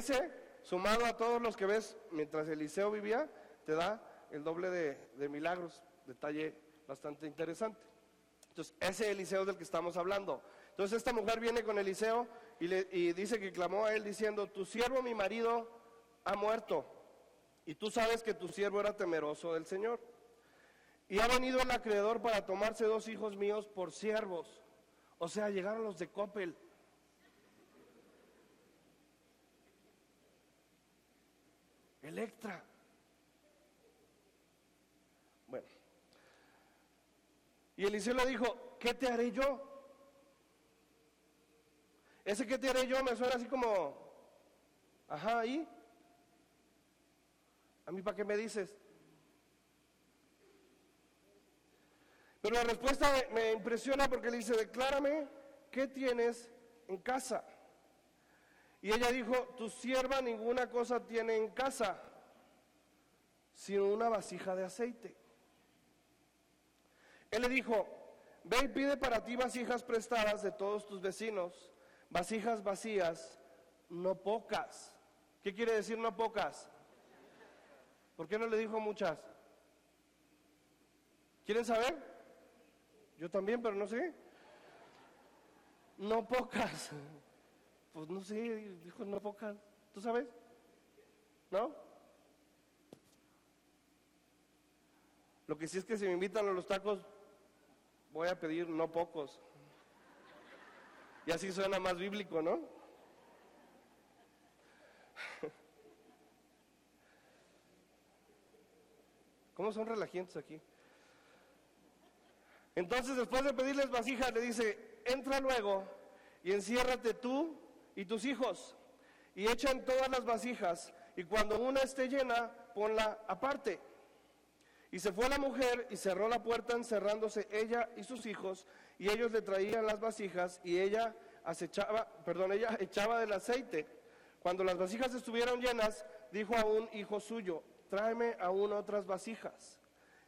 ese, sumado a todos los que ves mientras Eliseo vivía, te da el doble de, milagros. Detalle bastante interesante. Entonces, ese Eliseo del que estamos hablando. Entonces, esta mujer viene con Eliseo y, le, dice que clamó a él diciendo, tu siervo, mi marido, ha muerto. Y tú sabes que tu siervo era temeroso del Señor. Y ha venido el acreedor para tomarse dos hijos míos por siervos. O sea, llegaron los de Coppel. Electra. Bueno. Y Eliseo le dijo, ¿qué te haré yo? Ese que te haré yo me suena así como, ajá, ¿y? ¿A mí para qué me dices? Pero la respuesta me, impresiona porque le dice, declárame qué tienes en casa. Y ella dijo, tu sierva ninguna cosa tiene en casa, sino una vasija de aceite. Él le dijo, ve y pide para ti vasijas prestadas de todos tus vecinos, vasijas vacías, no pocas. ¿Qué quiere decir no pocas? ¿Por qué no le dijo muchas? ¿Quieren saber? Yo también, pero no sé. No pocas. Pues no sé, dijo no pocas. ¿Tú sabes? ¿No? Lo que sí es que si me invitan a los tacos, voy a pedir no pocos. Y así suena más bíblico, ¿no? ¿Cómo son relajientes aquí? Entonces, después de pedirles vasijas, le dice, entra luego y enciérrate tú y tus hijos y echan todas las vasijas y cuando una esté llena, ponla aparte. Y se fue la mujer y cerró la puerta encerrándose ella y sus hijos y ellos le traían las vasijas y ella acechaba, perdón, ella echaba del aceite. Cuando las vasijas estuvieron llenas, dijo a un hijo suyo, tráeme aún otras vasijas.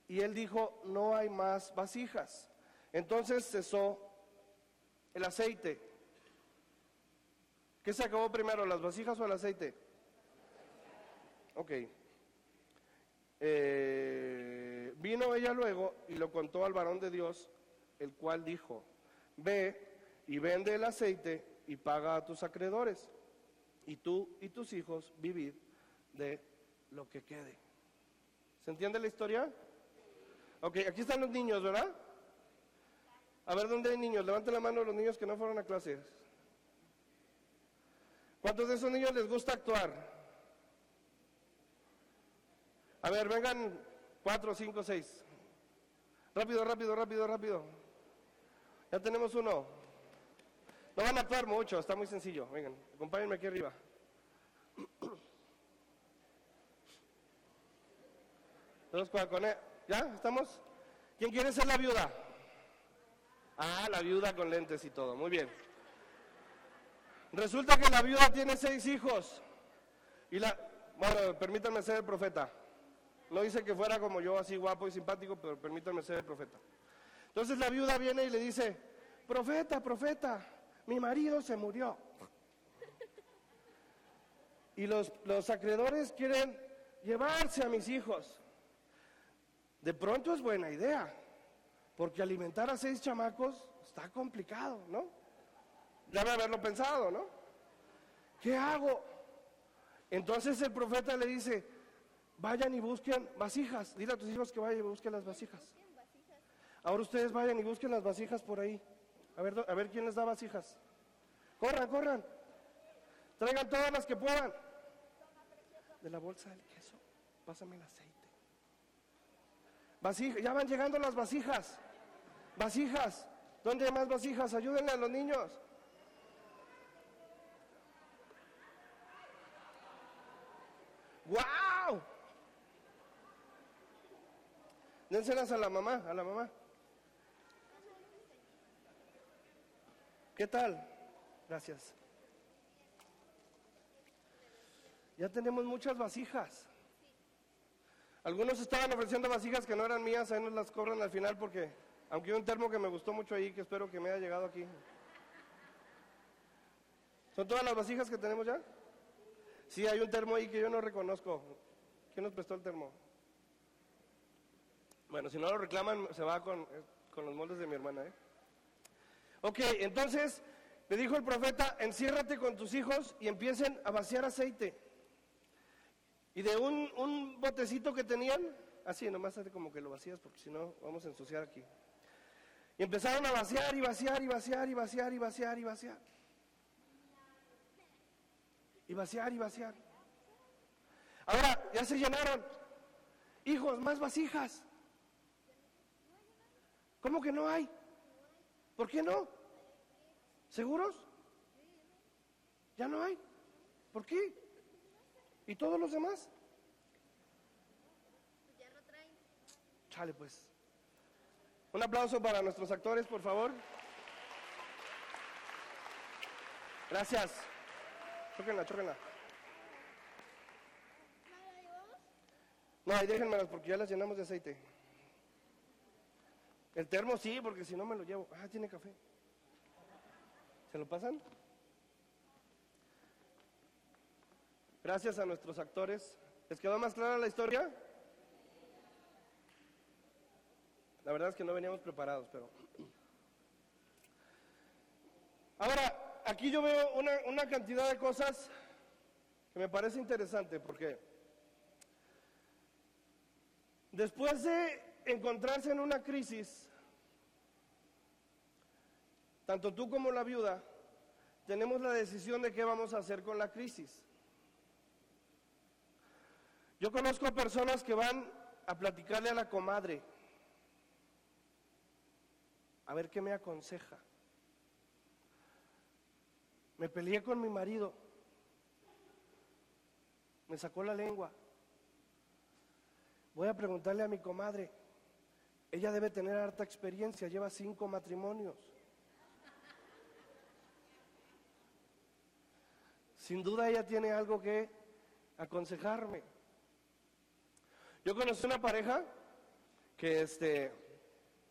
Y él dijo, no hay más vasijas. Entonces cesó el aceite. ¿Qué se acabó primero, las vasijas o el aceite? Ok. Eh, vino ella luego y lo contó al varón de Dios, el cual dijo, ve y vende el aceite y paga a tus acreedores, y tú y tus hijos vivid de lo que quede. ¿Se entiende la historia? Ok, aquí están los niños, ¿verdad? A ver, ¿dónde hay niños? Levanten la mano los niños que no fueron a clases. ¿Cuántos de esos niños les gusta actuar? A ver, vengan cuatro, cinco, seis. Rápido, rápido, rápido, rápido. Ya tenemos uno. No van a actuar mucho, está muy sencillo. Vengan, acompáñenme aquí arriba. con él. ¿Ya? ¿Estamos? ¿Quién quiere ser la viuda? Ah, la viuda con lentes y todo. Muy bien. Resulta que la viuda tiene seis hijos. Y la. Bueno, permítanme ser el profeta. No dice que fuera como yo, así guapo y simpático, pero permítanme ser el profeta. Entonces la viuda viene y le dice: Profeta, profeta, mi marido se murió. Y los, los acreedores quieren llevarse a mis hijos. De pronto es buena idea, porque alimentar a seis chamacos está complicado, ¿no? Debe haberlo pensado, ¿no? ¿Qué hago? Entonces el profeta le dice, vayan y busquen vasijas. Dile a tus hijos que vayan y busquen las vasijas. Ahora ustedes vayan y busquen las vasijas por ahí. A ver, a ver quién les da vasijas. Corran, corran. Traigan todas las que puedan. De la bolsa del queso, pásame el aceite ya van llegando las vasijas. Vasijas. ¿Dónde hay más vasijas? Ayúdenle a los niños. ¡Wow! Dénselas a la mamá, a la mamá. ¿Qué tal? Gracias. Ya tenemos muchas vasijas. Algunos estaban ofreciendo vasijas que no eran mías, ahí nos las cobran al final porque, aunque hay un termo que me gustó mucho ahí, que espero que me haya llegado aquí. ¿Son todas las vasijas que tenemos ya? Sí, hay un termo ahí que yo no reconozco. ¿Quién nos prestó el termo? Bueno, si no lo reclaman, se va con, eh, con los moldes de mi hermana. ¿eh? Ok, entonces le dijo el profeta, enciérrate con tus hijos y empiecen a vaciar aceite. Y de un, un botecito que tenían, así, nomás como que lo vacías porque si no vamos a ensuciar aquí. Y empezaron a vaciar y vaciar y vaciar y vaciar y vaciar y vaciar. Y vaciar y vaciar. Ahora ya se llenaron. Hijos, más vasijas. ¿Cómo que no hay? ¿Por qué no? ¿Seguros? ¿Ya no hay? ¿Por qué? ¿Y todos los demás? Chale, pues. Un aplauso para nuestros actores, por favor. Gracias. Chóquenla, chóquenla. No, ahí déjenmelas porque ya las llenamos de aceite. El termo sí, porque si no me lo llevo. Ah, tiene café. ¿Se lo pasan? Gracias a nuestros actores. ¿Les quedó más clara la historia? La verdad es que no veníamos preparados, pero... Ahora, aquí yo veo una, cantidad de cosas que me parece interesante, porque después de encontrarse en una crisis, tanto tú como la viuda, tenemos la decisión de qué vamos a hacer con la crisis. Yo conozco personas que van a platicarle a la comadre, a ver qué me aconseja. Me peleé con mi marido, me sacó la lengua. Voy a preguntarle a mi comadre, ella debe tener harta experiencia, lleva cinco matrimonios. Sin duda ella tiene algo que aconsejarme. Yo conocí una pareja que este,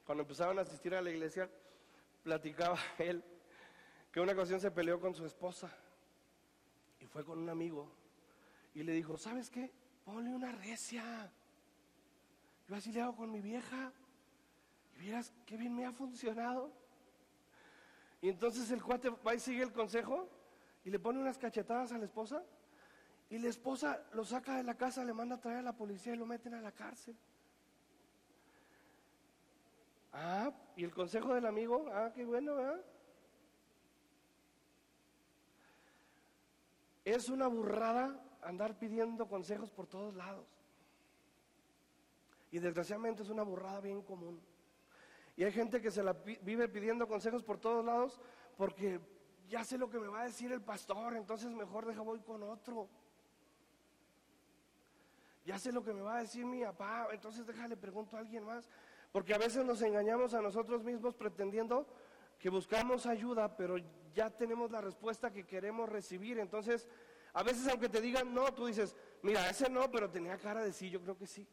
cuando empezaron a asistir a la iglesia, platicaba él que una ocasión se peleó con su esposa y fue con un amigo y le dijo, ¿sabes qué? Ponle una recia. Yo así le hago con mi vieja. Y vieras qué bien me ha funcionado. Y entonces el cuate va y sigue el consejo y le pone unas cachetadas a la esposa. Y la esposa lo saca de la casa, le manda a traer a la policía y lo meten a la cárcel. Ah, y el consejo del amigo, ah, qué bueno, ¿verdad? Es una burrada andar pidiendo consejos por todos lados. Y desgraciadamente es una burrada bien común. Y hay gente que se la vive pidiendo consejos por todos lados porque ya sé lo que me va a decir el pastor, entonces mejor deja voy con otro. Ya sé lo que me va a decir mi papá, entonces déjale pregunto a alguien más. Porque a veces nos engañamos a nosotros mismos pretendiendo que buscamos ayuda, pero ya tenemos la respuesta que queremos recibir. Entonces, a veces aunque te digan no, tú dices, mira, ese no, pero tenía cara de sí, yo creo que sí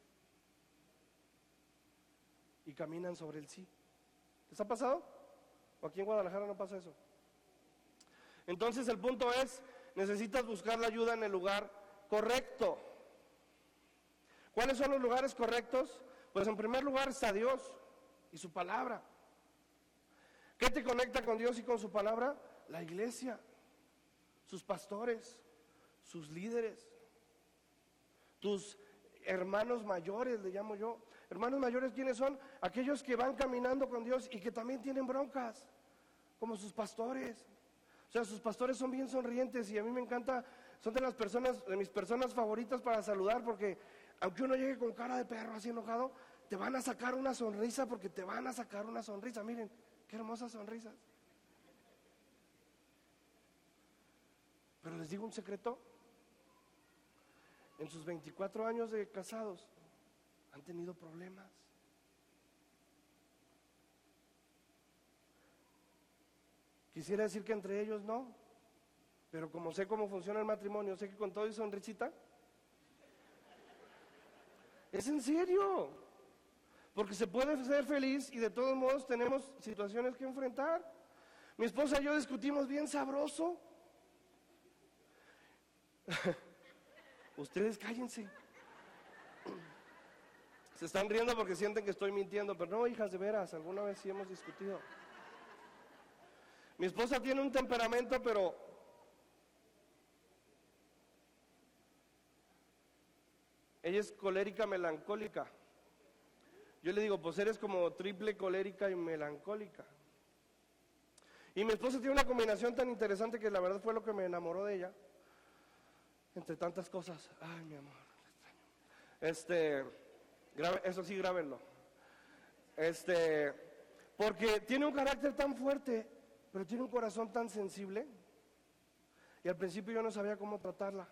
y caminan sobre el sí. ¿Les ha pasado? ¿O aquí en Guadalajara no pasa eso? Entonces el punto es, necesitas buscar la ayuda en el lugar correcto. ¿Cuáles son los lugares correctos? Pues en primer lugar está Dios y su palabra. ¿Qué te conecta con Dios y con su palabra? La iglesia, sus pastores, sus líderes, tus hermanos mayores, le llamo yo, Hermanos mayores, ¿quiénes son? Aquellos que van caminando con Dios y que también tienen broncas, como sus pastores. O sea, sus pastores son bien sonrientes y a mí me encanta, son de las personas, de mis personas favoritas para saludar, porque aunque uno llegue con cara de perro así enojado, te van a sacar una sonrisa porque te van a sacar una sonrisa. Miren, qué hermosas sonrisas. Pero les digo un secreto, en sus 24 años de casados, han tenido problemas. Quisiera decir que entre ellos no, pero como sé cómo funciona el matrimonio, sé que con todo y sonrisita, es en serio, porque se puede ser feliz y de todos modos tenemos situaciones que enfrentar. Mi esposa y yo discutimos bien sabroso. Ustedes cállense. Se están riendo porque sienten que estoy mintiendo, pero no, hijas, de veras, alguna vez sí hemos discutido. Mi esposa tiene un temperamento, pero ella es colérica melancólica. Yo le digo, pues eres como triple colérica y melancólica. Y mi esposa tiene una combinación tan interesante que la verdad fue lo que me enamoró de ella. Entre tantas cosas. Ay, mi amor, Este, eso sí, grábenlo. Este, porque tiene un carácter tan fuerte, pero tiene un corazón tan sensible. Y al principio yo no sabía cómo tratarla.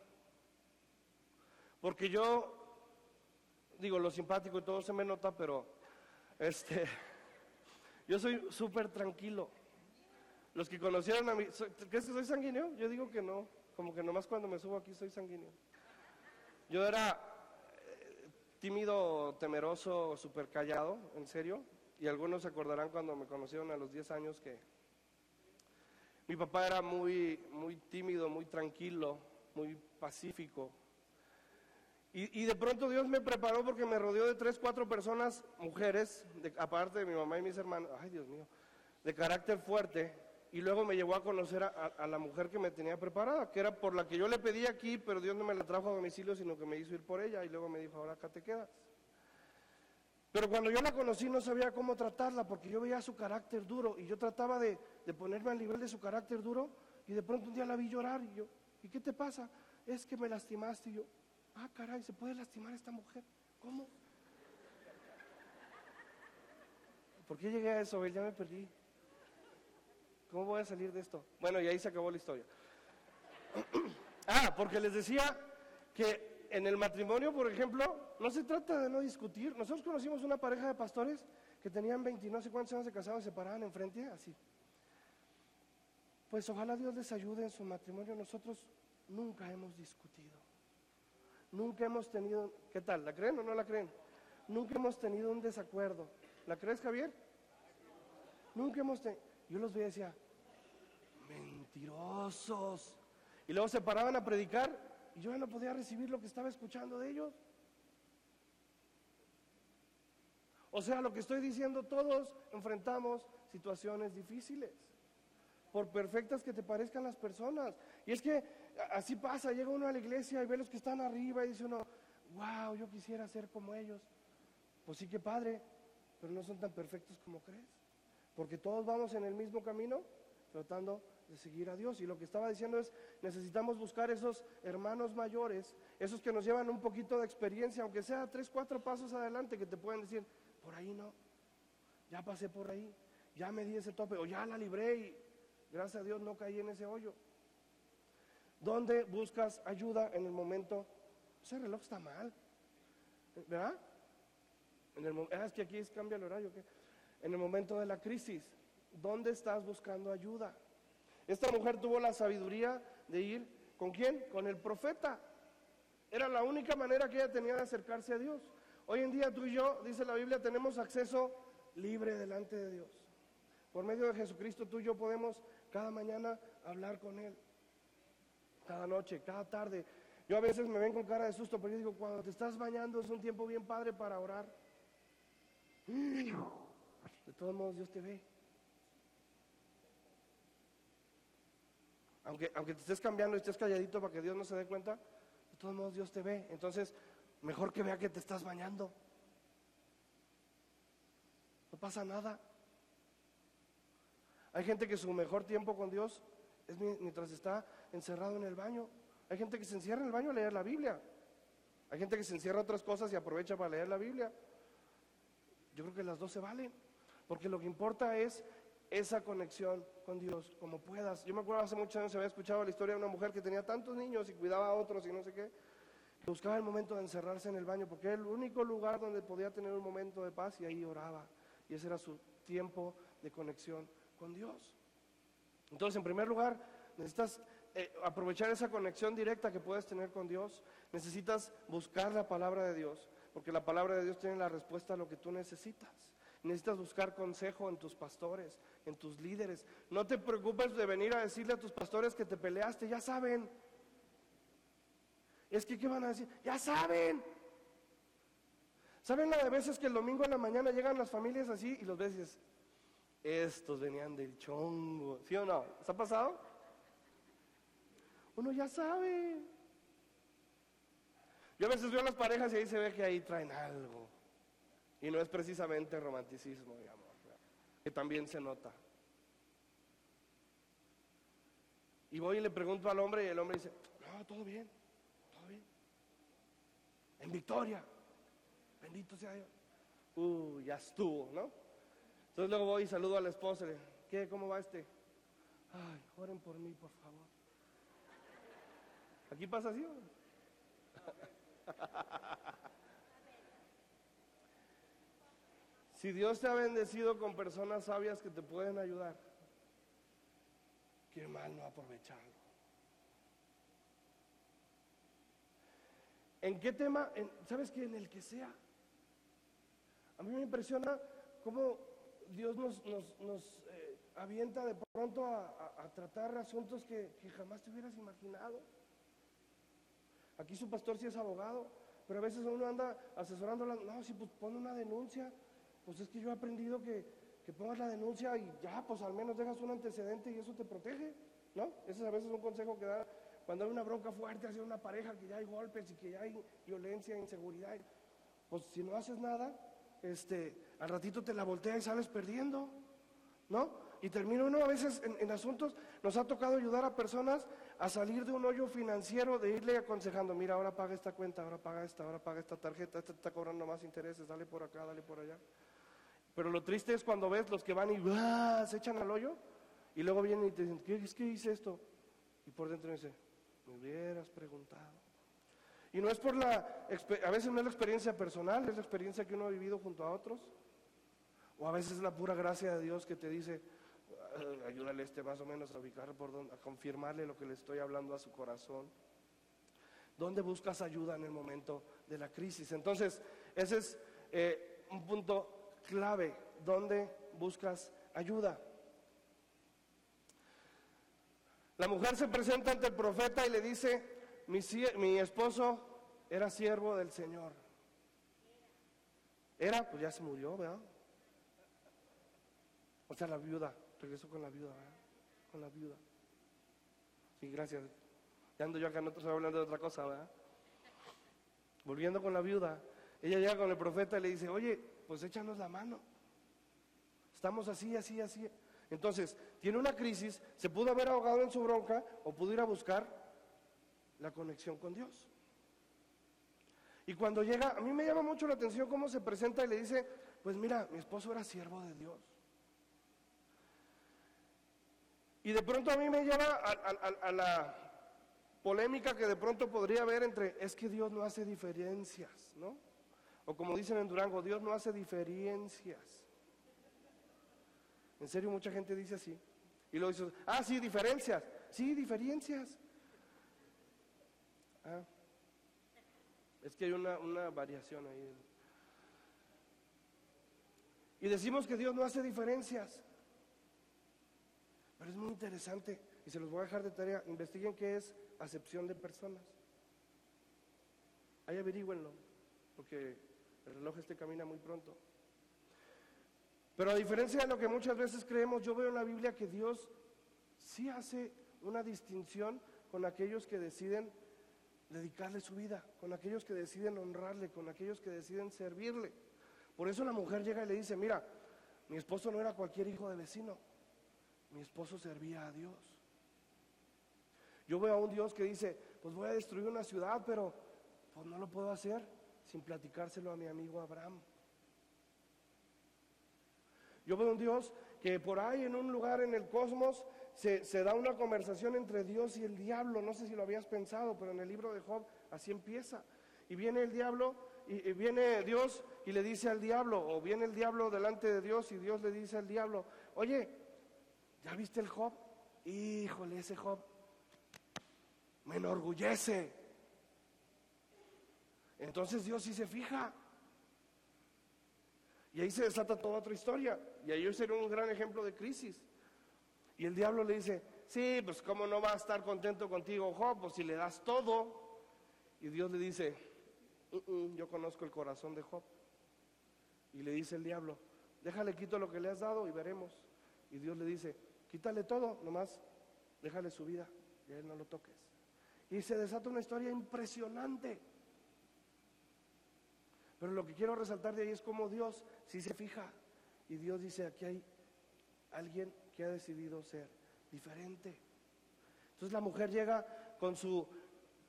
Porque yo, digo, lo simpático y todo se me nota, pero este, yo soy súper tranquilo. Los que conocieron a mí, ¿crees que soy sanguíneo? Yo digo que no, como que nomás cuando me subo aquí soy sanguíneo. Yo era eh, tímido, temeroso, súper callado, en serio, y algunos se acordarán cuando me conocieron a los 10 años que mi papá era muy, muy tímido, muy tranquilo, muy pacífico. Y, de pronto Dios me preparó porque me rodeó de tres, cuatro personas, mujeres, aparte de mi mamá y mis hermanos, ay Dios mío, de carácter fuerte, y luego me llevó a conocer a, la mujer que me tenía preparada, que era por la que yo le pedí aquí, pero Dios no me la trajo a domicilio, sino que me hizo ir por ella y luego me dijo, ahora acá te quedas. Pero cuando yo la conocí no sabía cómo tratarla porque yo veía su carácter duro y yo trataba de, de ponerme al nivel de su carácter duro y de pronto un día la vi llorar y yo, ¿y qué te pasa? Es que me lastimaste y yo, ah caray, ¿se puede lastimar esta mujer? ¿Cómo? ¿Por qué llegué a eso? Ya me perdí. ¿Cómo voy a salir de esto? Bueno, y ahí se acabó la historia. ah, porque les decía que en el matrimonio, por ejemplo, no se trata de no discutir. Nosotros conocimos una pareja de pastores que tenían 20 no sé cuántos años de casados y se paraban enfrente así. Pues ojalá Dios les ayude en su matrimonio. Nosotros nunca hemos discutido. Nunca hemos tenido, ¿qué tal? ¿La creen o no la creen? Nunca hemos tenido un desacuerdo. ¿La crees, Javier? Nunca hemos tenido. Yo los veía y decía, mentirosos. Y luego se paraban a predicar y yo ya no podía recibir lo que estaba escuchando de ellos. O sea, lo que estoy diciendo, todos enfrentamos situaciones difíciles, por perfectas que te parezcan las personas. Y es que así pasa, llega uno a la iglesia y ve los que están arriba y dice uno, wow, yo quisiera ser como ellos. Pues sí que padre, pero no son tan perfectos como crees porque todos vamos en el mismo camino tratando de seguir a Dios. Y lo que estaba diciendo es, necesitamos buscar esos hermanos mayores, esos que nos llevan un poquito de experiencia, aunque sea tres, cuatro pasos adelante, que te puedan decir, por ahí no, ya pasé por ahí, ya me di ese tope, o ya la libré y gracias a Dios no caí en ese hoyo. ¿Dónde buscas ayuda en el momento? Ese reloj está mal, ¿verdad? En el, ah, es que aquí es cambia el horario. ¿qué? en el momento de la crisis? ¿Dónde estás buscando ayuda? Esta mujer tuvo la sabiduría de ir con quién? Con el profeta. Era la única manera que ella tenía de acercarse a Dios. Hoy en día tú y yo, dice la Biblia, tenemos acceso libre delante de Dios. Por medio de Jesucristo tú y yo podemos cada mañana hablar con Él. Cada noche, cada tarde. Yo a veces me ven con cara de susto, pero yo digo, cuando te estás bañando es un tiempo bien padre para orar. De todos modos, Dios te ve. Aunque, aunque te estés cambiando y estés calladito para que Dios no se dé cuenta, de todos modos Dios te ve. Entonces, mejor que vea que te estás bañando. No pasa nada. Hay gente que su mejor tiempo con Dios es mientras está encerrado en el baño. Hay gente que se encierra en el baño a leer la Biblia. Hay gente que se encierra otras cosas y aprovecha para leer la Biblia. Yo creo que las dos se valen. Porque lo que importa es esa conexión con Dios, como puedas. Yo me acuerdo hace muchos años se había escuchado la historia de una mujer que tenía tantos niños y cuidaba a otros y no sé qué, buscaba el momento de encerrarse en el baño, porque era el único lugar donde podía tener un momento de paz y ahí oraba. Y ese era su tiempo de conexión con Dios. Entonces, en primer lugar, necesitas eh, aprovechar esa conexión directa que puedes tener con Dios. Necesitas buscar la palabra de Dios, porque la palabra de Dios tiene la respuesta a lo que tú necesitas. Necesitas buscar consejo en tus pastores, en tus líderes. No te preocupes de venir a decirle a tus pastores que te peleaste, ya saben. Es que, ¿qué van a decir? Ya saben. ¿Saben la de veces que el domingo en la mañana llegan las familias así y los ves y estos venían del chongo? ¿Sí o no? ¿Se ha pasado? Uno ya sabe. Yo a veces veo a las parejas y ahí se ve que ahí traen algo. Y no es precisamente romanticismo, digamos, que también se nota. Y voy y le pregunto al hombre y el hombre dice, no, todo bien, todo bien. En victoria. Bendito sea Dios. Uh, ya estuvo, ¿no? Entonces luego voy y saludo a la esposa le ¿qué? ¿Cómo va este? Ay, oren por mí, por favor. ¿Aquí pasa así? Si Dios te ha bendecido con personas sabias que te pueden ayudar, qué mal no aprovecharlo. ¿En qué tema? ¿Sabes qué? En el que sea. A mí me impresiona cómo Dios nos, eh, avienta de pronto a, tratar asuntos que, jamás te hubieras imaginado. Aquí su pastor sí es abogado, pero a veces uno anda asesorando, no, si pues pone una denuncia, pues es que yo he aprendido que, que pongas la denuncia y ya, pues al menos dejas un antecedente y eso te protege, ¿no? Ese es a veces un consejo que da cuando hay una bronca fuerte hacia una pareja, que ya hay golpes y que ya hay violencia, inseguridad. Pues si no haces nada, este, al ratito te la voltea y sales perdiendo, ¿no? Y termina uno a veces en, asuntos, nos ha tocado ayudar a personas a salir de un hoyo financiero, de irle aconsejando, mira, ahora paga esta cuenta, ahora paga esta, ahora paga esta tarjeta, esta está cobrando más intereses, dale por acá, dale por allá. Pero lo triste es cuando ves los que van y se echan al hoyo y luego vienen y te dicen, ¿qué es que hice esto? Y por dentro dice, me hubieras preguntado. Y no es por la, a veces no es la experiencia personal, es la experiencia que uno ha vivido junto a otros. O a veces es la pura gracia de Dios que te dice, ah, ayúdale este más o menos a ubicar por dónde, a confirmarle lo que le estoy hablando a su corazón. ¿Dónde buscas ayuda en el momento de la crisis? Entonces, ese es eh, un punto clave. ¿Dónde buscas ayuda? La mujer se presenta ante el profeta y le dice, mi, esposo era siervo del Señor. Era, pues ya se murió, ¿verdad? O sea, la viuda, regresó con la viuda, ¿verdad? Con la viuda. Sí, gracias. Ya ando yo acá, no estoy hablando de otra cosa, ¿verdad? Volviendo con la viuda, ella llega con el profeta y le dice, oye, pues échanos la mano. Estamos así, así, así. Entonces, tiene una crisis, se pudo haber ahogado en su bronca o pudo ir a buscar la conexión con Dios. Y cuando llega, a mí me llama mucho la atención cómo se presenta y le dice, pues mira, mi esposo era siervo de Dios. Y de pronto a mí me lleva a, la polémica que de pronto podría haber entre, es que Dios no hace diferencias, ¿no? O como dicen en Durango, Dios no hace diferencias. En serio, mucha gente dice así. Y luego dice, ah, sí, diferencias. Sí, diferencias. Ah. es que hay una, una variación ahí. Y decimos que Dios no hace diferencias. Pero es muy interesante, y se los voy a dejar de tarea, investiguen qué es acepción de personas. Ahí averígüenlo, porque el reloj este camina muy pronto. Pero a diferencia de lo que muchas veces creemos, yo veo en la Biblia que Dios sí hace una distinción con aquellos que deciden dedicarle su vida, con aquellos que deciden honrarle, con aquellos que deciden servirle. Por eso la mujer llega y le dice, mira, mi esposo no era cualquier hijo de vecino, mi esposo servía a Dios. Yo veo a un Dios que dice, pues voy a destruir una ciudad, pero pues no lo puedo hacer sin platicárselo a mi amigo Abraham. Yo veo un Dios que por ahí en un lugar en el cosmos se, da una conversación entre Dios y el diablo. No sé si lo habías pensado, pero en el libro de Job así empieza. Y viene el diablo, y, viene Dios y le dice al diablo, o viene el diablo delante de Dios y Dios le dice al diablo, oye, ¿ya viste el Job? Híjole, ese Job me enorgullece. Entonces Dios sí se fija. Y ahí se desata toda otra historia. Y ahí sería un gran ejemplo de crisis. Y el diablo le dice, sí, pues cómo no va a estar contento contigo Job, pues si le das todo. Y Dios le dice, "Mm, mm, yo conozco el corazón de Job. Y le dice el diablo, déjale quito lo que le has dado y veremos. Y Dios le dice, quítale todo, nomás déjale su vida y a él no lo toques. Y se desata una historia impresionante. Pero lo que quiero resaltar de ahí es cómo Dios sí se fija. Y Dios dice, aquí hay alguien que ha decidido ser diferente. Entonces la mujer llega con su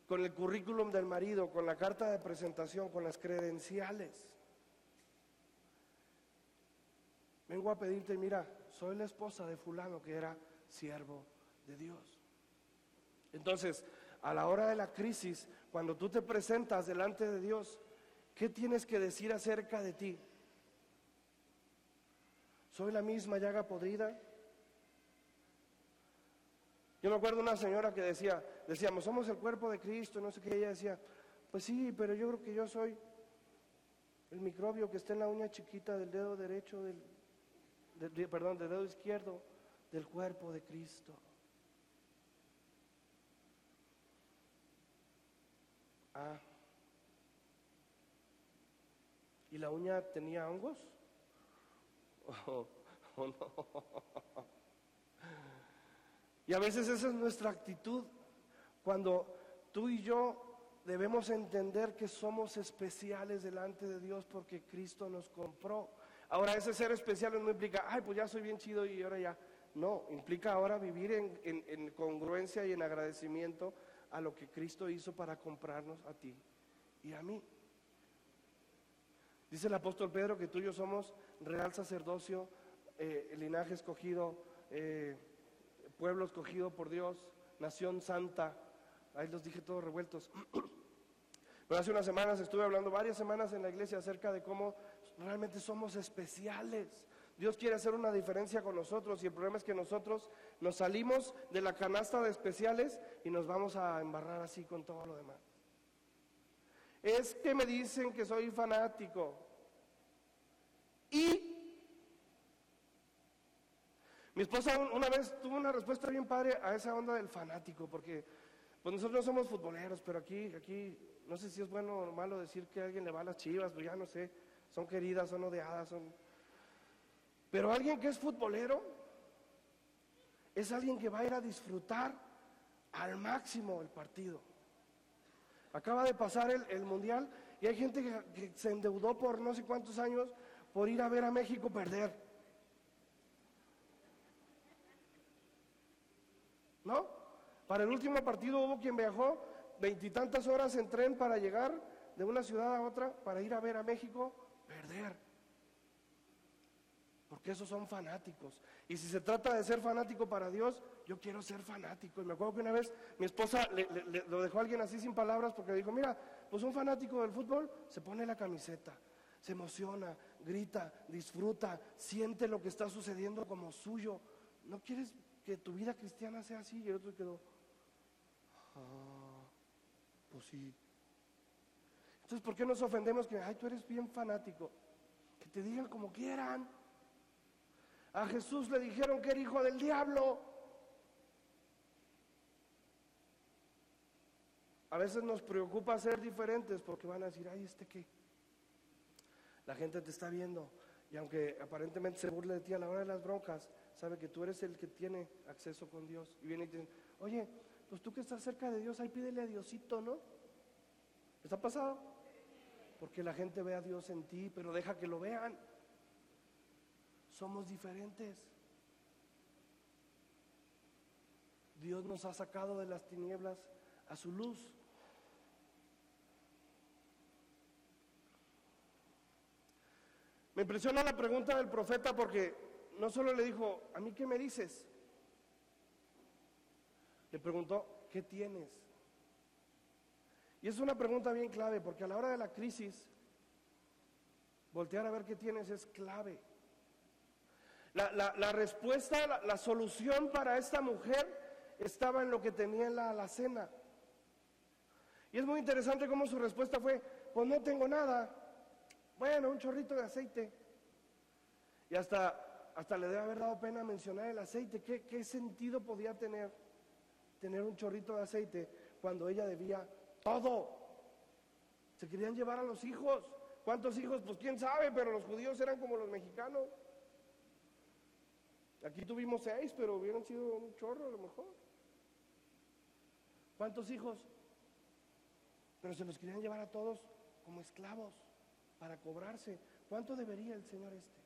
con el currículum del marido, con la carta de presentación, con las credenciales. Vengo a pedirte, mira, soy la esposa de fulano que era siervo de Dios. Entonces, a la hora de la crisis, cuando tú te presentas delante de Dios, ¿qué tienes que decir acerca de ti? ¿Soy la misma llaga podrida? Yo me acuerdo una señora que decía, decíamos, somos el cuerpo de Cristo, no sé qué, ella decía, pues sí, pero yo creo que yo soy el microbio que está en la uña chiquita del dedo derecho, del- perdón, del dedo izquierdo del cuerpo de Cristo. Ah. ¿Y la uña tenía hongos? Oh, oh, no. Y a veces esa es nuestra actitud cuando tú y yo debemos entender que somos especiales delante de Dios porque Cristo nos compró. Ahora ese ser especial no implica, ay, pues ya soy bien chido y ahora ya. No, implica ahora vivir en, en- en congruencia y en agradecimiento a lo que Cristo hizo para comprarnos a ti y a mí. Dice el apóstol Pedro que tú y yo somos real sacerdocio, eh, linaje escogido, eh, pueblo escogido por Dios, nación santa. Ahí los dije todos revueltos. Pero hace unas semanas estuve hablando varias semanas en la iglesia acerca de cómo realmente somos especiales. Dios quiere hacer una diferencia con nosotros y el problema es que nosotros nos salimos de la canasta de especiales y nos vamos a embarrar así con todo lo demás. Es que me dicen que soy fanático. Y mi esposa un- una vez tuvo una respuesta bien padre a esa onda del fanático, porque pues nosotros no somos futboleros, pero aquí, aquí, no sé si es bueno o malo decir que alguien le va a las chivas, pues ya no sé, son queridas, son odiadas, son... Pero alguien que es futbolero es alguien que va a ir a disfrutar al máximo el partido. Acaba de pasar el, el mundial y hay gente que, que se endeudó por no sé cuántos años por ir a ver a México perder. ¿No? Para el último partido hubo quien viajó veintitantas horas en tren para llegar de una ciudad a otra para ir a ver a México perder. Porque esos son fanáticos. Y si se trata de ser fanático para Dios, yo quiero ser fanático. Y me acuerdo que una vez mi esposa lo dejó a alguien así sin palabras porque dijo, mira, pues un fanático del fútbol se pone la camiseta, se emociona, grita, disfruta, siente lo que está sucediendo como suyo. ¿No quieres que tu vida cristiana sea así? Y el otro quedó, ah, pues sí. Entonces, ¿por qué nos ofendemos que, ay, tú eres bien fanático? Que te digan como quieran. A Jesús le dijeron que era hijo del diablo. A veces nos preocupa ser diferentes porque van a decir, ay, ¿este qué? La gente te está viendo y aunque aparentemente se burle de ti a la hora de las broncas, sabe que tú eres el que tiene acceso con Dios. Y viene y te dicen, oye, pues tú que estás cerca de Dios, ahí pídele a Diosito, ¿no? ¿Les ha pasado? Porque la gente ve a Dios en ti, pero deja que lo vean. Somos diferentes. Dios nos ha sacado de las tinieblas a su luz. Me impresiona la pregunta del profeta porque no solo le dijo, ¿a mí qué me dices? Le preguntó, ¿qué tienes? Y es una pregunta bien clave porque a la hora de la crisis, voltear a ver qué tienes es clave. La, la- respuesta, la, la solución para esta mujer estaba en lo que tenía en la alacena. Y es muy interesante cómo su respuesta fue, pues no tengo nada. Bueno, un chorrito de aceite. Y hasta, hasta le debe haber dado pena mencionar el aceite. ¿Qué, qué sentido podía tener tener un chorrito de aceite cuando ella debía todo? Se querían llevar a los hijos. ¿Cuántos hijos? Pues quién sabe, pero los judíos eran como los mexicanos. Aquí tuvimos seis, pero hubieran sido un chorro a lo mejor. ¿Cuántos hijos? Pero se los querían llevar a todos como esclavos para cobrarse. ¿Cuánto debería el señor este?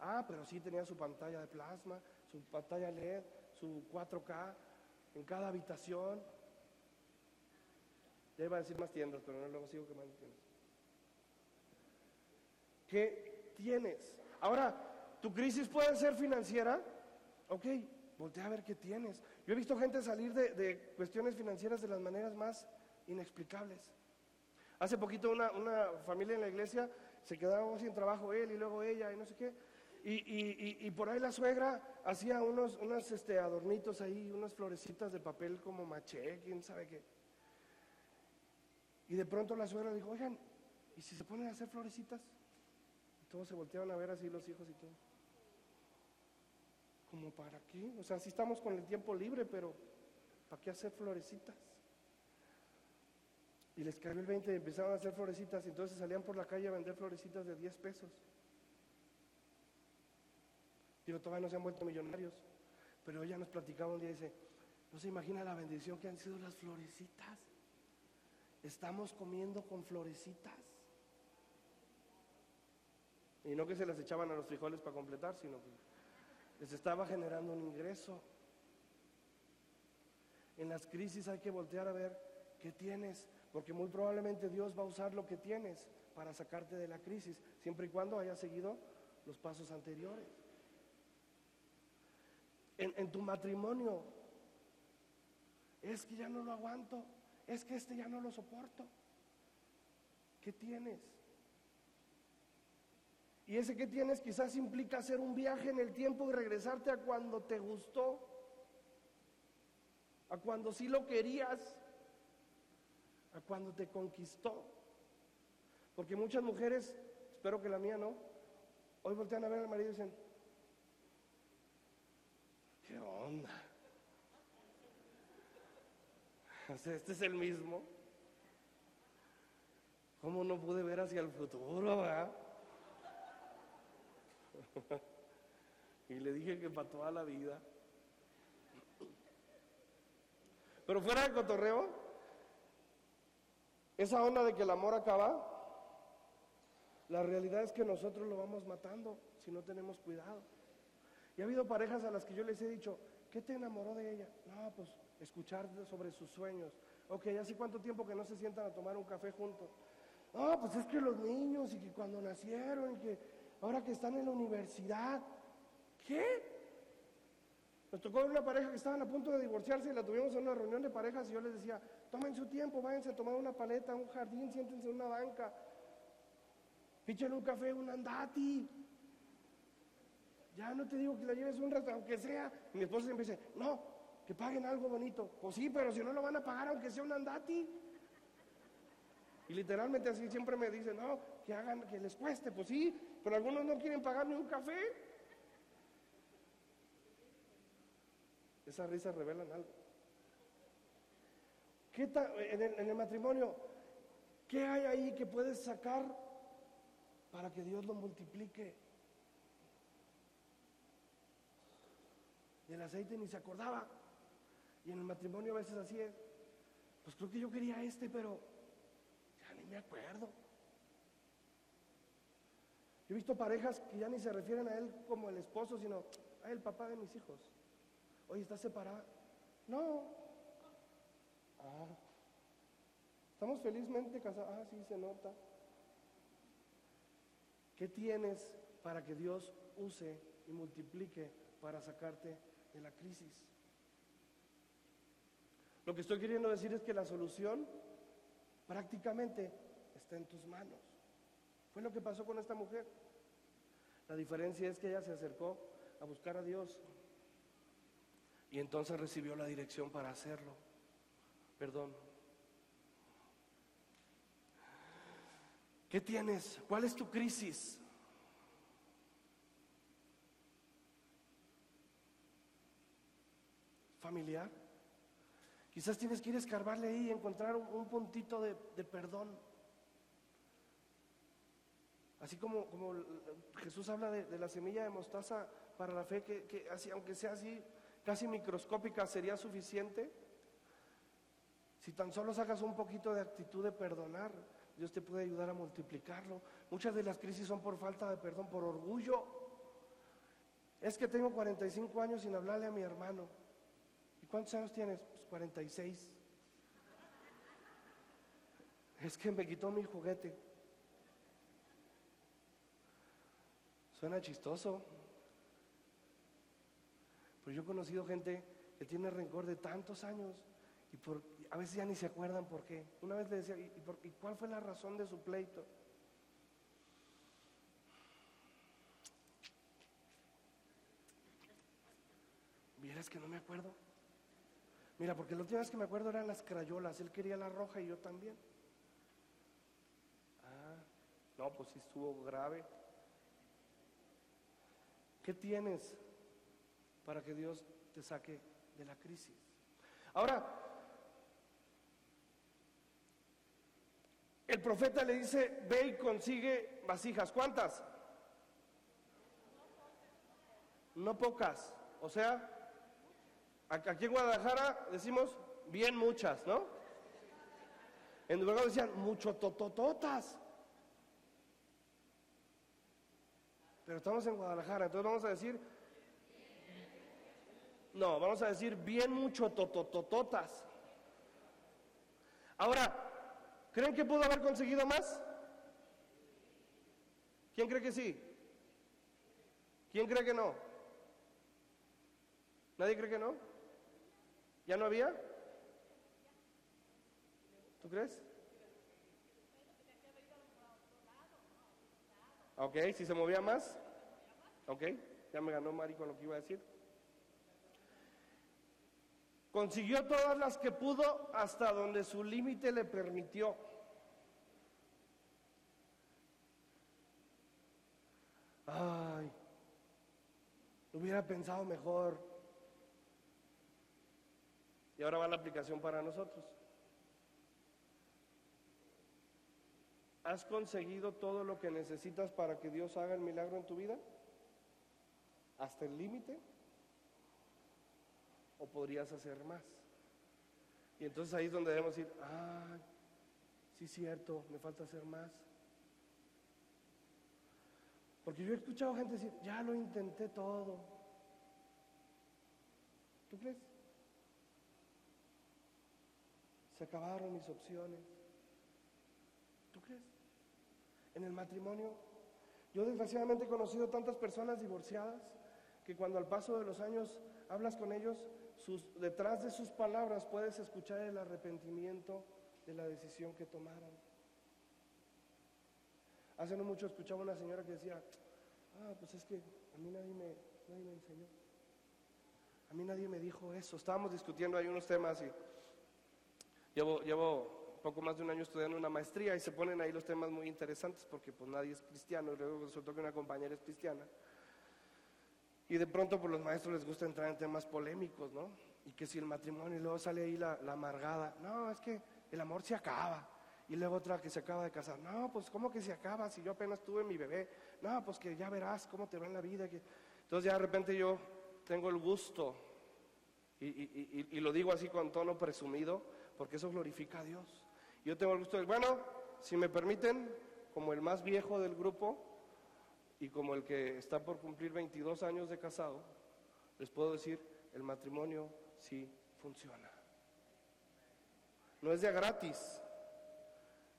Ah, pero sí tenía su pantalla de plasma, su pantalla LED, su 4K en cada habitación. Ya iba a decir más tiendas, pero no luego sigo quemando tiendas. ¿Qué tienes? Ahora, ¿tu crisis puede ser financiera? Ok, voltea a ver qué tienes. Yo he visto gente salir de, de cuestiones financieras de las maneras más inexplicables. Hace poquito una, una familia en la iglesia se quedaba sin trabajo él y luego ella y no sé qué. Y, y, y, y por ahí la suegra hacía unos, unos este, adornitos ahí, unas florecitas de papel como maché, quién sabe qué. Y de pronto la suegra dijo, oigan, ¿y si se ponen a hacer florecitas? Y todos se voltearon a ver así los hijos y todo. ¿Como para qué? O sea, sí estamos con el tiempo libre, pero ¿para qué hacer florecitas? Y les cayó el 20 y empezaron a hacer florecitas y entonces salían por la calle a vender florecitas de 10 pesos. Digo, todavía no se han vuelto millonarios, pero ella nos platicaba un día y dice, no se imagina la bendición que han sido las florecitas. Estamos comiendo con florecitas. Y no que se las echaban a los frijoles para completar, sino que les estaba generando un ingreso. En las crisis hay que voltear a ver qué tienes, porque muy probablemente Dios va a usar lo que tienes para sacarte de la crisis, siempre y cuando haya seguido los pasos anteriores. En, en, tu matrimonio, es que ya no lo aguanto, es que este ya no lo soporto. ¿Qué tienes? Y ese que tienes quizás implica hacer un viaje en el tiempo y regresarte a cuando te gustó, a cuando sí lo querías, a cuando te conquistó. Porque muchas mujeres, espero que la mía no, hoy voltean a ver al marido y dicen, ¿qué onda? Este es el mismo. ¿Cómo no pude ver hacia el futuro, verdad? y le dije que para toda la vida. Pero fuera de cotorreo, esa onda de que el amor acaba, la realidad es que nosotros lo vamos matando si no tenemos cuidado. Y ha habido parejas a las que yo les he dicho, ¿qué te enamoró de ella? No, pues escuchar sobre sus sueños. Ok, ¿hace cuánto tiempo que no se sientan a tomar un café juntos? No, pues es que los niños y que cuando nacieron y que ahora que están en la universidad. ¿Qué? Nos tocó ver una pareja que estaban a punto de divorciarse y la tuvimos en una reunión de parejas y yo les decía, tomen su tiempo, váyanse a tomar una paleta, un jardín, siéntense en una banca, píchenle un café, un andati. Ya no te digo que la lleves un rato, aunque sea. Mi esposa siempre dice, no, que paguen algo bonito. Pues sí, pero si no lo van a pagar, aunque sea un andati. Y literalmente así siempre me dicen, no, que hagan, que les cueste. Pues sí, pero algunos no quieren pagar ni un café. Esas risas revelan algo. ¿Qué en, el, en el matrimonio, qué hay ahí que puedes sacar para que Dios lo multiplique? Del aceite ni se acordaba. Y en el matrimonio a veces así es. Pues creo que yo quería este, pero ya ni me acuerdo. Yo he visto parejas que ya ni se refieren a él como el esposo, sino a el papá de mis hijos. Oye, ¿estás separada? No. Ah. Estamos felizmente casados. Ah, sí, se nota. ¿Qué tienes para que Dios use y multiplique para sacarte de la crisis? Lo que estoy queriendo decir es que la solución prácticamente está en tus manos. Fue lo que pasó con esta mujer. La diferencia es que ella se acercó a buscar a Dios y entonces recibió la dirección para hacerlo. Perdón. ¿Qué tienes? ¿Cuál es tu crisis? ¿Familiar? Quizás tienes que ir a escarbarle ahí y encontrar un, un puntito de, perdón Así como, como Jesús habla de, la semilla de mostaza para la fe, que, que así, aunque sea así casi microscópica, sería suficiente. Si tan solo sacas un poquito de actitud de perdonar, Dios te puede ayudar a multiplicarlo. Muchas de las crisis son por falta de perdón, por orgullo. Es que tengo 45 años sin hablarle a mi hermano. ¿Y cuántos años tienes? Pues 46. Es que me quitó mi juguete. Suena chistoso. Pero yo he conocido gente que tiene rencor de tantos años y por, a veces ya ni se acuerdan por qué. Una vez le decía, ¿y, ¿y cuál fue la razón de su pleito? Vieras que no me acuerdo. Mira, porque la última vez que me acuerdo eran las crayolas. Él quería la roja y yo también. Ah, no, pues sí estuvo grave. ¿Qué tienes para que Dios te saque de la crisis? Ahora, el profeta le dice, ve y consigue vasijas. ¿Cuántas? No pocas. O sea, Aquí en Guadalajara decimos bien muchas, ¿no? En lugar decían mucho totototas. Pero estamos en Guadalajara, entonces vamos a decir, no, vamos a decir bien mucho tototototas. Ahora, ¿creen que pudo haber conseguido más? ¿Quién cree que sí? ¿Quién cree que no? ¿Nadie cree que no? ¿Ya no había? ¿Tú crees? Ok, si se movía más. Ok, ya me ganó Mari con lo que iba a decir. Consiguió todas las que pudo hasta donde su límite le permitió. Ay, hubiera pensado mejor. Y ahora va la aplicación para nosotros. ¿Has conseguido todo lo que necesitas para que Dios haga el milagro en tu vida? ¿Hasta el límite? ¿O podrías hacer más? Y entonces ahí es donde debemos decir, ah, sí cierto, me falta hacer más. Porque yo he escuchado gente decir, ya lo intenté todo. ¿Tú crees? Se acabaron mis opciones. ¿Tú crees? En el matrimonio, yo desgraciadamente he conocido tantas personas divorciadas que cuando al paso de los años hablas con ellos, detrás de sus palabras puedes escuchar el arrepentimiento de la decisión que tomaron. Hace no mucho escuchaba una señora que decía, ah, pues es que a mí nadie me, nadie me enseñó. A mí nadie me dijo eso. Estábamos discutiendo ahí unos temas y Llevo, poco más de un año estudiando una maestría y se ponen ahí los temas muy interesantes porque pues nadie es cristiano y luego resultó que una compañera es cristiana. Y de pronto pues los maestros les gusta entrar en temas polémicos, ¿no? Y que si el matrimonio y luego sale ahí la, la amargada, no, es que el amor se acaba. Y luego otra que se acaba de casar, no, pues ¿cómo que se acaba si yo apenas tuve mi bebé? No, pues que ya verás cómo te va en la vida. Entonces ya de repente yo tengo el gusto, y, y lo digo así con tono presumido, porque eso glorifica a Dios. Yo tengo el gusto de, bueno, si me permiten, como el más viejo del grupo y como el que está por cumplir 22 años de casado, les puedo decir, el matrimonio sí funciona. No es de gratis,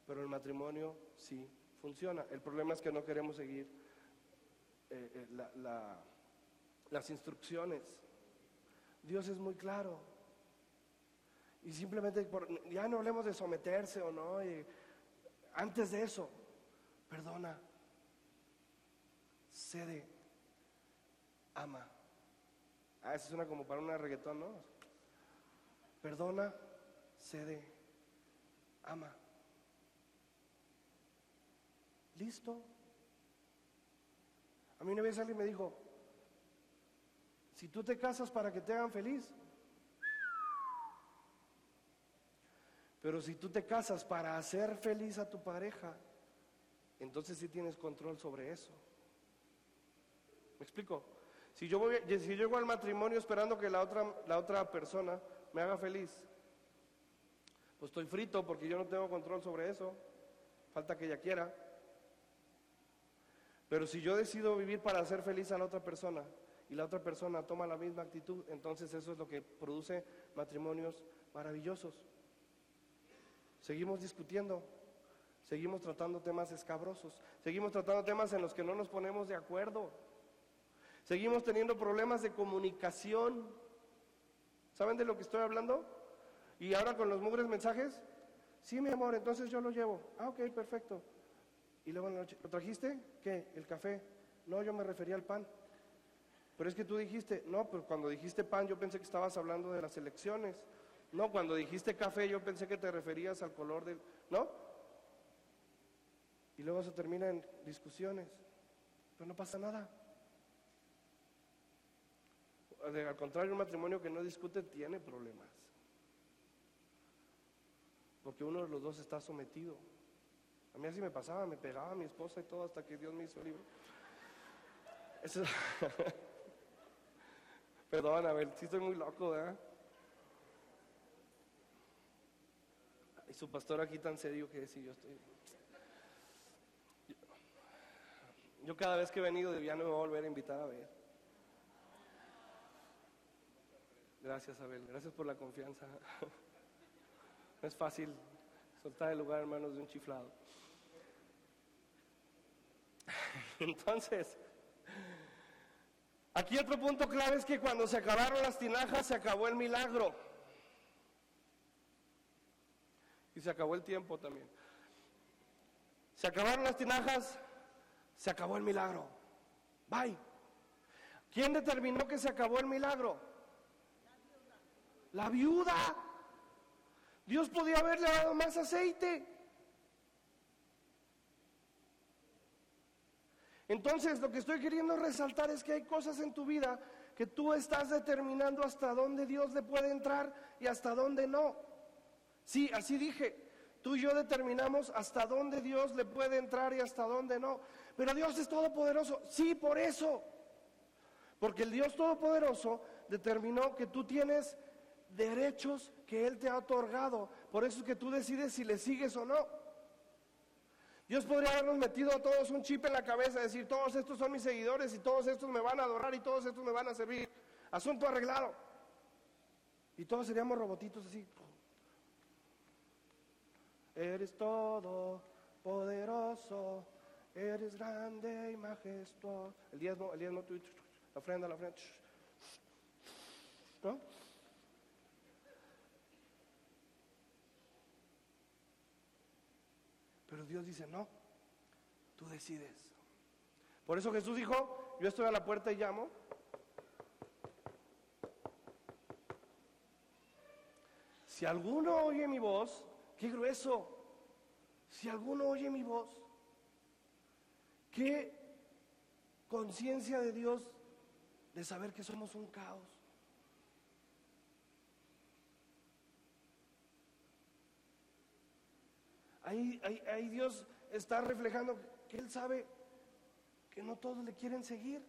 pero el matrimonio sí funciona. El problema es que no queremos seguir eh, eh, las instrucciones. Dios es muy claro. Y simplemente, ya no hablemos de someterse o no, antes de eso, perdona, cede, ama. Ah, eso suena como para una reggaetón, ¿no? Perdona, cede, ama. ¿Listo? A mí una vez alguien me dijo, si tú te casas para que te hagan feliz, Pero si tú te casas para hacer feliz a tu pareja, entonces sí tienes control sobre eso. ¿Me explico? Si yo, voy, si yo llego al matrimonio esperando que la otra, la otra persona me haga feliz, pues estoy frito porque yo no tengo control sobre eso. Falta que ella quiera. Pero si yo decido vivir para hacer feliz a la otra persona y la otra persona toma la misma actitud, entonces eso es lo que produce matrimonios maravillosos. Seguimos discutiendo, seguimos tratando temas escabrosos, seguimos tratando temas en los que no nos ponemos de acuerdo, seguimos teniendo problemas de comunicación. ¿Saben de lo que estoy hablando? Y ahora con los mugres mensajes, sí, mi amor, entonces yo lo llevo. Ah, ok, perfecto. Y luego en la noche, ¿lo trajiste? ¿Qué? ¿El café? No, yo me refería al pan. Pero es que tú dijiste, no, pero cuando dijiste pan yo pensé que estabas hablando de las elecciones. No, cuando dijiste café yo pensé que te referías al color del... ¿No? Y luego se termina en discusiones. Pero no pasa nada. Al contrario, un matrimonio que no discute tiene problemas. Porque uno de los dos está sometido. A mí así me pasaba, me pegaba a mi esposa y todo hasta que Dios me hizo libre. Eso... Perdón, a ver, sí estoy muy loco, ¿verdad? Su pastor aquí tan serio que sí, yo estoy... Yo, cada vez que he venido de no me voy a volver a invitar a ver. Gracias, Abel. Gracias por la confianza. No es fácil soltar el lugar en manos de un chiflado. Entonces, aquí otro punto clave es que cuando se acabaron las tinajas se acabó el milagro. Y se acabó el tiempo también. Se acabaron las tinajas, se acabó el milagro. Bye. ¿Quién determinó que se acabó el milagro? La viuda. Dios podía haberle dado más aceite. Entonces, lo que estoy queriendo resaltar es que hay cosas en tu vida que tú estás determinando hasta dónde Dios le puede entrar y hasta dónde no. Sí, así dije. Tú y yo determinamos hasta dónde Dios le puede entrar y hasta dónde no. Pero Dios es todopoderoso. Sí, por eso. Porque el Dios todopoderoso determinó que tú tienes derechos que Él te ha otorgado. Por eso es que tú decides si le sigues o no. Dios podría habernos metido a todos un chip en la cabeza, decir, todos estos son mis seguidores y todos estos me van a adorar y todos estos me van a servir. Asunto arreglado. Y todos seríamos robotitos así. Eres todo poderoso, eres grande y majestuoso. El diezmo, el diezmo, la ofrenda, la ofrenda. ¿No? Pero Dios dice, no, tú decides. Por eso Jesús dijo, yo estoy a la puerta y llamo. Si alguno oye mi voz Qué grueso. Si alguno oye mi voz, qué conciencia de Dios de saber que somos un caos. Ahí, ahí, Dios está reflejando que Él sabe que no todos le quieren seguir.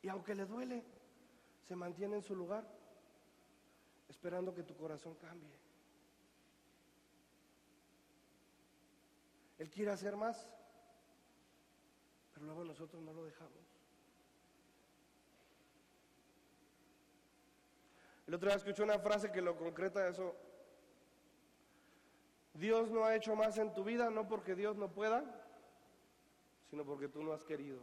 Y aunque le duele, se mantiene en su lugar, esperando que tu corazón cambie. Él quiere hacer más, pero luego nosotros no lo dejamos. El otro día escuché una frase que lo concreta eso. Dios no ha hecho más en tu vida, no porque Dios no pueda, sino porque tú no has querido.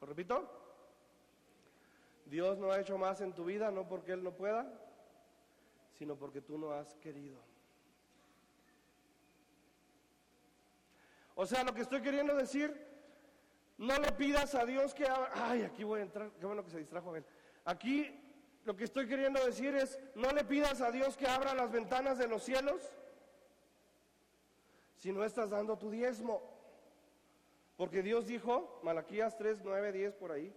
¿Lo repito? Dios no ha hecho más en tu vida, no porque Él no pueda, sino porque tú no has querido. O sea, lo que estoy queriendo decir, no le pidas a Dios que abra. Ay, aquí voy a entrar, qué bueno que se distrajo él. Aquí lo que estoy queriendo decir es, no le pidas a Dios que abra las ventanas de los cielos si no estás dando tu diezmo. Porque Dios dijo, Malaquías 3, 9, 10 por ahí,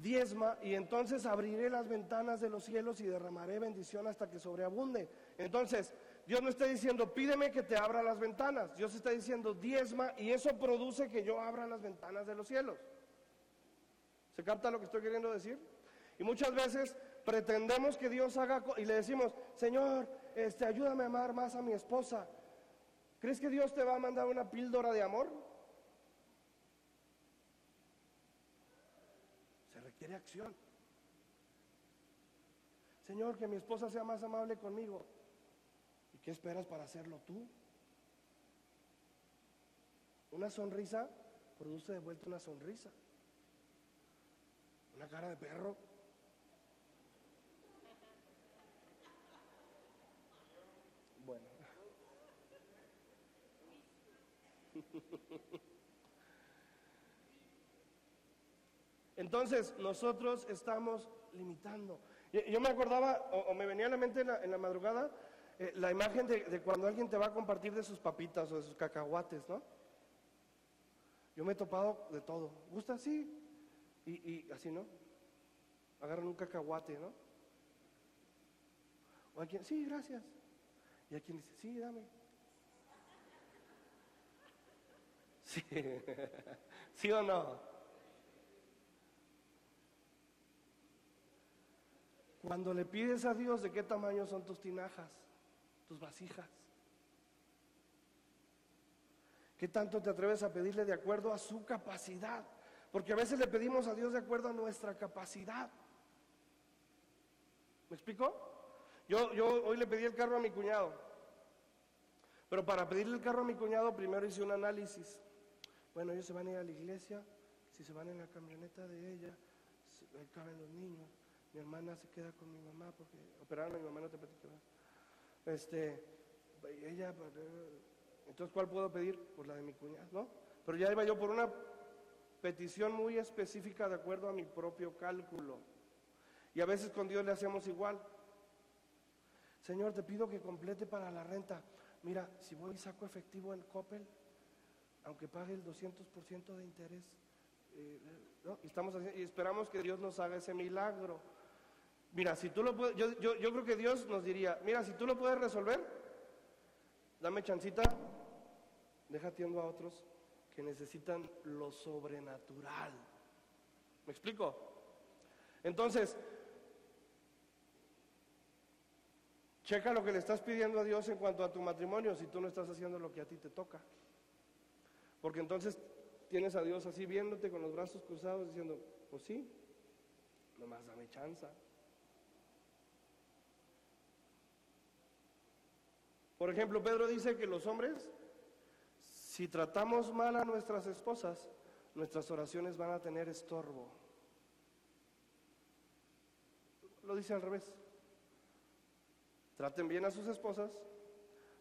diezma y entonces abriré las ventanas de los cielos y derramaré bendición hasta que sobreabunde. Entonces, Dios no está diciendo, pídeme que te abra las ventanas. Dios está diciendo, diezma y eso produce que yo abra las ventanas de los cielos. ¿Se capta lo que estoy queriendo decir? Y muchas veces pretendemos que Dios haga y le decimos, Señor, este, ayúdame a amar más a mi esposa. ¿Crees que Dios te va a mandar una píldora de amor? Se requiere acción. Señor, que mi esposa sea más amable conmigo. ¿Qué esperas para hacerlo tú? Una sonrisa produce de vuelta una sonrisa. Una cara de perro. Bueno. Entonces, nosotros estamos limitando. Yo me acordaba, o, me venía a la mente en la madrugada, eh, la imagen de, cuando alguien te va a compartir de sus papitas o de sus cacahuates, ¿no? Yo me he topado de todo. ¿Gusta? Sí. Y, así, ¿no? Agarran un cacahuate, ¿no? O alguien, sí, gracias. Y a quien dice, sí, dame. Sí. ¿Sí o no? Cuando le pides a Dios de qué tamaño son tus tinajas, tus vasijas? ¿Qué tanto te atreves a pedirle de acuerdo a su capacidad? Porque a veces le pedimos a Dios de acuerdo a nuestra capacidad. ¿Me explico? Yo, yo hoy le pedí el carro a mi cuñado. Pero para pedirle el carro a mi cuñado primero hice un análisis. Bueno, ellos se van a ir a la iglesia, si se van en la camioneta de ella, ahí caben los niños. Mi hermana se queda con mi mamá porque operaron a mi mamá, no te platico. Este, ella, entonces, ¿cuál puedo pedir? Pues la de mi cuñada, ¿no? Pero ya iba yo por una petición muy específica de acuerdo a mi propio cálculo. Y a veces con Dios le hacemos igual. Señor, te pido que complete para la renta. Mira, si voy y saco efectivo en Coppel, aunque pague el 200% de interés, eh, y, estamos y esperamos que Dios nos haga ese milagro. Mira, si tú lo puedes, yo, yo, creo que Dios nos diría, mira, si tú lo puedes resolver, dame chancita, deja atiendo a otros que necesitan lo sobrenatural. ¿Me explico? Entonces, checa lo que le estás pidiendo a Dios en cuanto a tu matrimonio si tú no estás haciendo lo que a ti te toca. Porque entonces tienes a Dios así viéndote con los brazos cruzados diciendo, pues sí, nomás dame chanza. Por ejemplo, Pedro dice que los hombres, si tratamos mal a nuestras esposas, nuestras oraciones van a tener estorbo. Lo dice al revés. Traten bien a sus esposas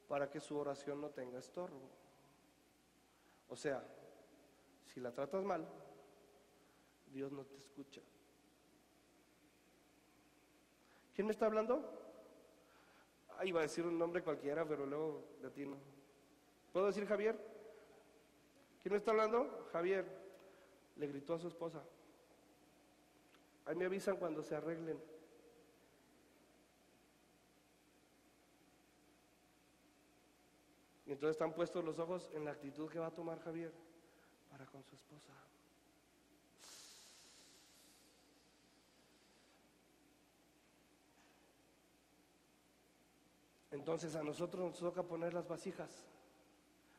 para que su oración no tenga estorbo. O sea, si la tratas mal, Dios no te escucha. ¿Quién me está hablando? Ah, iba a decir un nombre cualquiera, pero luego latino. ¿Puedo decir Javier? ¿Quién me está hablando? Javier. Le gritó a su esposa. Ahí me avisan cuando se arreglen. Y entonces están puestos los ojos en la actitud que va a tomar Javier para con su esposa. Entonces a nosotros nos toca poner las vasijas,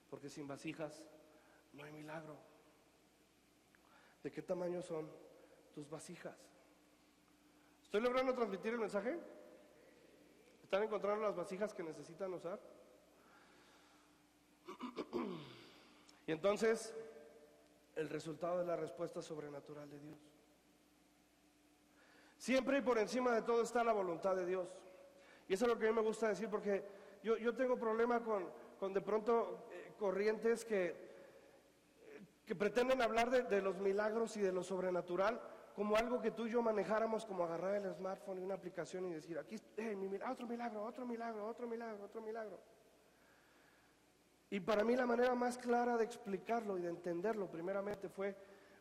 porque sin vasijas no hay milagro. ¿De qué tamaño son tus vasijas? ¿Estoy logrando transmitir el mensaje? ¿Están encontrando las vasijas que necesitan usar? Y entonces, el resultado de la respuesta sobrenatural de Dios. Siempre y por encima de todo está la voluntad de Dios. Y eso es lo que a mí me gusta decir porque yo, yo tengo problema con, con de pronto eh, corrientes que, que pretenden hablar de, los milagros y de lo sobrenatural como algo que tú y yo manejáramos, como agarrar el smartphone y una aplicación y decir, aquí, mi, otro milagro, otro milagro, otro milagro, otro milagro. Y para mí la manera más clara de explicarlo y de entenderlo primeramente fue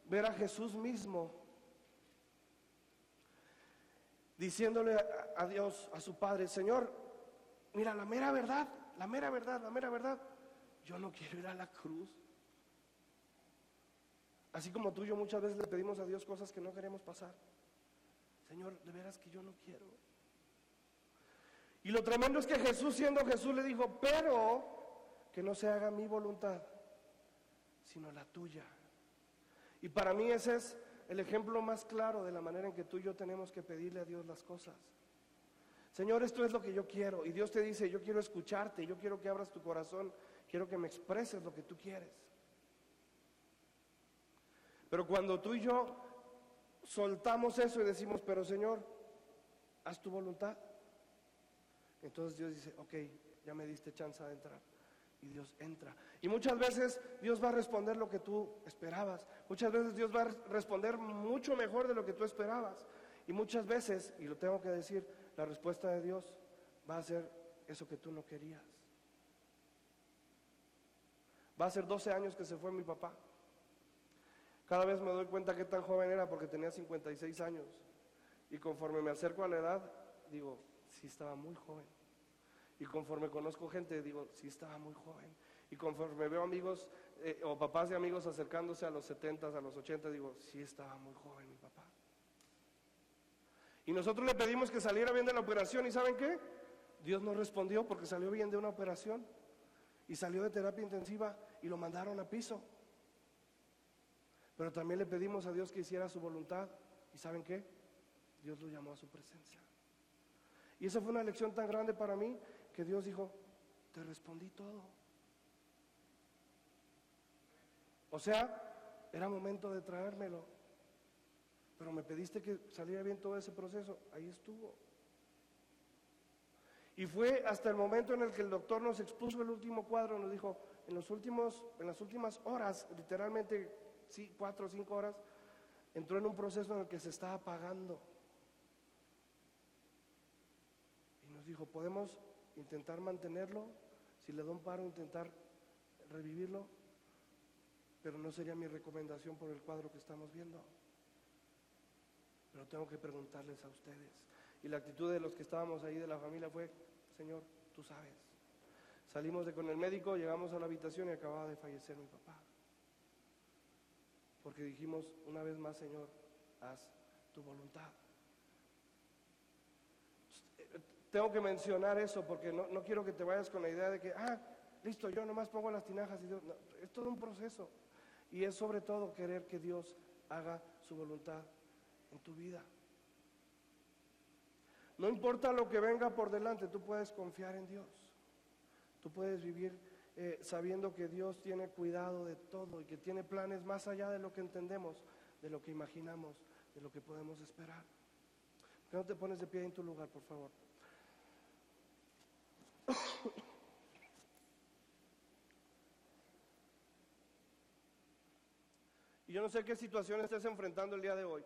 ver a Jesús mismo diciéndole a, Dios, a su Padre, Señor, mira, la mera verdad, la mera verdad, la mera verdad, yo no quiero ir a la cruz. Así como tú y yo muchas veces le pedimos a Dios cosas que no queremos pasar. Señor, de veras que yo no quiero. Y lo tremendo es que Jesús, siendo Jesús, le dijo, pero que no se haga mi voluntad, sino la tuya. Y para mí ese es el ejemplo más claro de la manera en que tú y yo tenemos que pedirle a Dios las cosas. Señor, esto es lo que yo quiero. Y Dios te dice, yo quiero escucharte, yo quiero que abras tu corazón, quiero que me expreses lo que tú quieres. Pero cuando tú y yo soltamos eso y decimos, pero Señor, haz tu voluntad, entonces Dios dice, ok, ya me diste chance de entrar. Y Dios entra. Y muchas veces Dios va a responder lo que tú esperabas. Muchas veces Dios va a responder mucho mejor de lo que tú esperabas. Y muchas veces, y lo tengo que decir, la respuesta de Dios va a ser eso que tú no querías. Va a ser 12 años que se fue mi papá. Cada vez me doy cuenta que tan joven era porque tenía 56 años. Y conforme me acerco a la edad, digo, sí estaba muy joven. Y conforme conozco gente, digo, sí estaba muy joven. Y conforme veo amigos eh, o papás de amigos acercándose a los 70, a los 80, digo, sí estaba muy joven mi papá. Y nosotros le pedimos que saliera bien de la operación y ¿saben qué? Dios nos respondió porque salió bien de una operación y salió de terapia intensiva y lo mandaron a piso. Pero también le pedimos a Dios que hiciera su voluntad y ¿saben qué? Dios lo llamó a su presencia. Y esa fue una lección tan grande para mí que Dios dijo, te respondí todo. O sea, era momento de traérmelo pero me pediste que saliera bien todo ese proceso, ahí estuvo. Y fue hasta el momento en el que el doctor nos expuso el último cuadro, nos dijo, en, los últimos, en las últimas horas, literalmente sí, cuatro o cinco horas, entró en un proceso en el que se estaba apagando. Y nos dijo, podemos intentar mantenerlo, si le da un paro, intentar revivirlo, pero no sería mi recomendación por el cuadro que estamos viendo pero tengo que preguntarles a ustedes. Y la actitud de los que estábamos ahí de la familia fue, Señor, tú sabes. Salimos de con el médico, llegamos a la habitación y acababa de fallecer mi papá. Porque dijimos una vez más, Señor, haz tu voluntad. Tengo que mencionar eso porque no, quiero que te vayas con la idea de que, ah, listo, yo nomás pongo las tinajas y Dios. es todo un proceso. Y es sobre todo querer que Dios haga su voluntad en tu vida. No importa lo que venga por delante, tú puedes confiar en Dios. Tú puedes vivir eh, sabiendo que Dios tiene cuidado de todo y que tiene planes más allá de lo que entendemos, de lo que imaginamos, de lo que podemos esperar. ¿Por qué no te pones de pie en tu lugar, por favor? Y yo no sé qué situación estés enfrentando el día de hoy.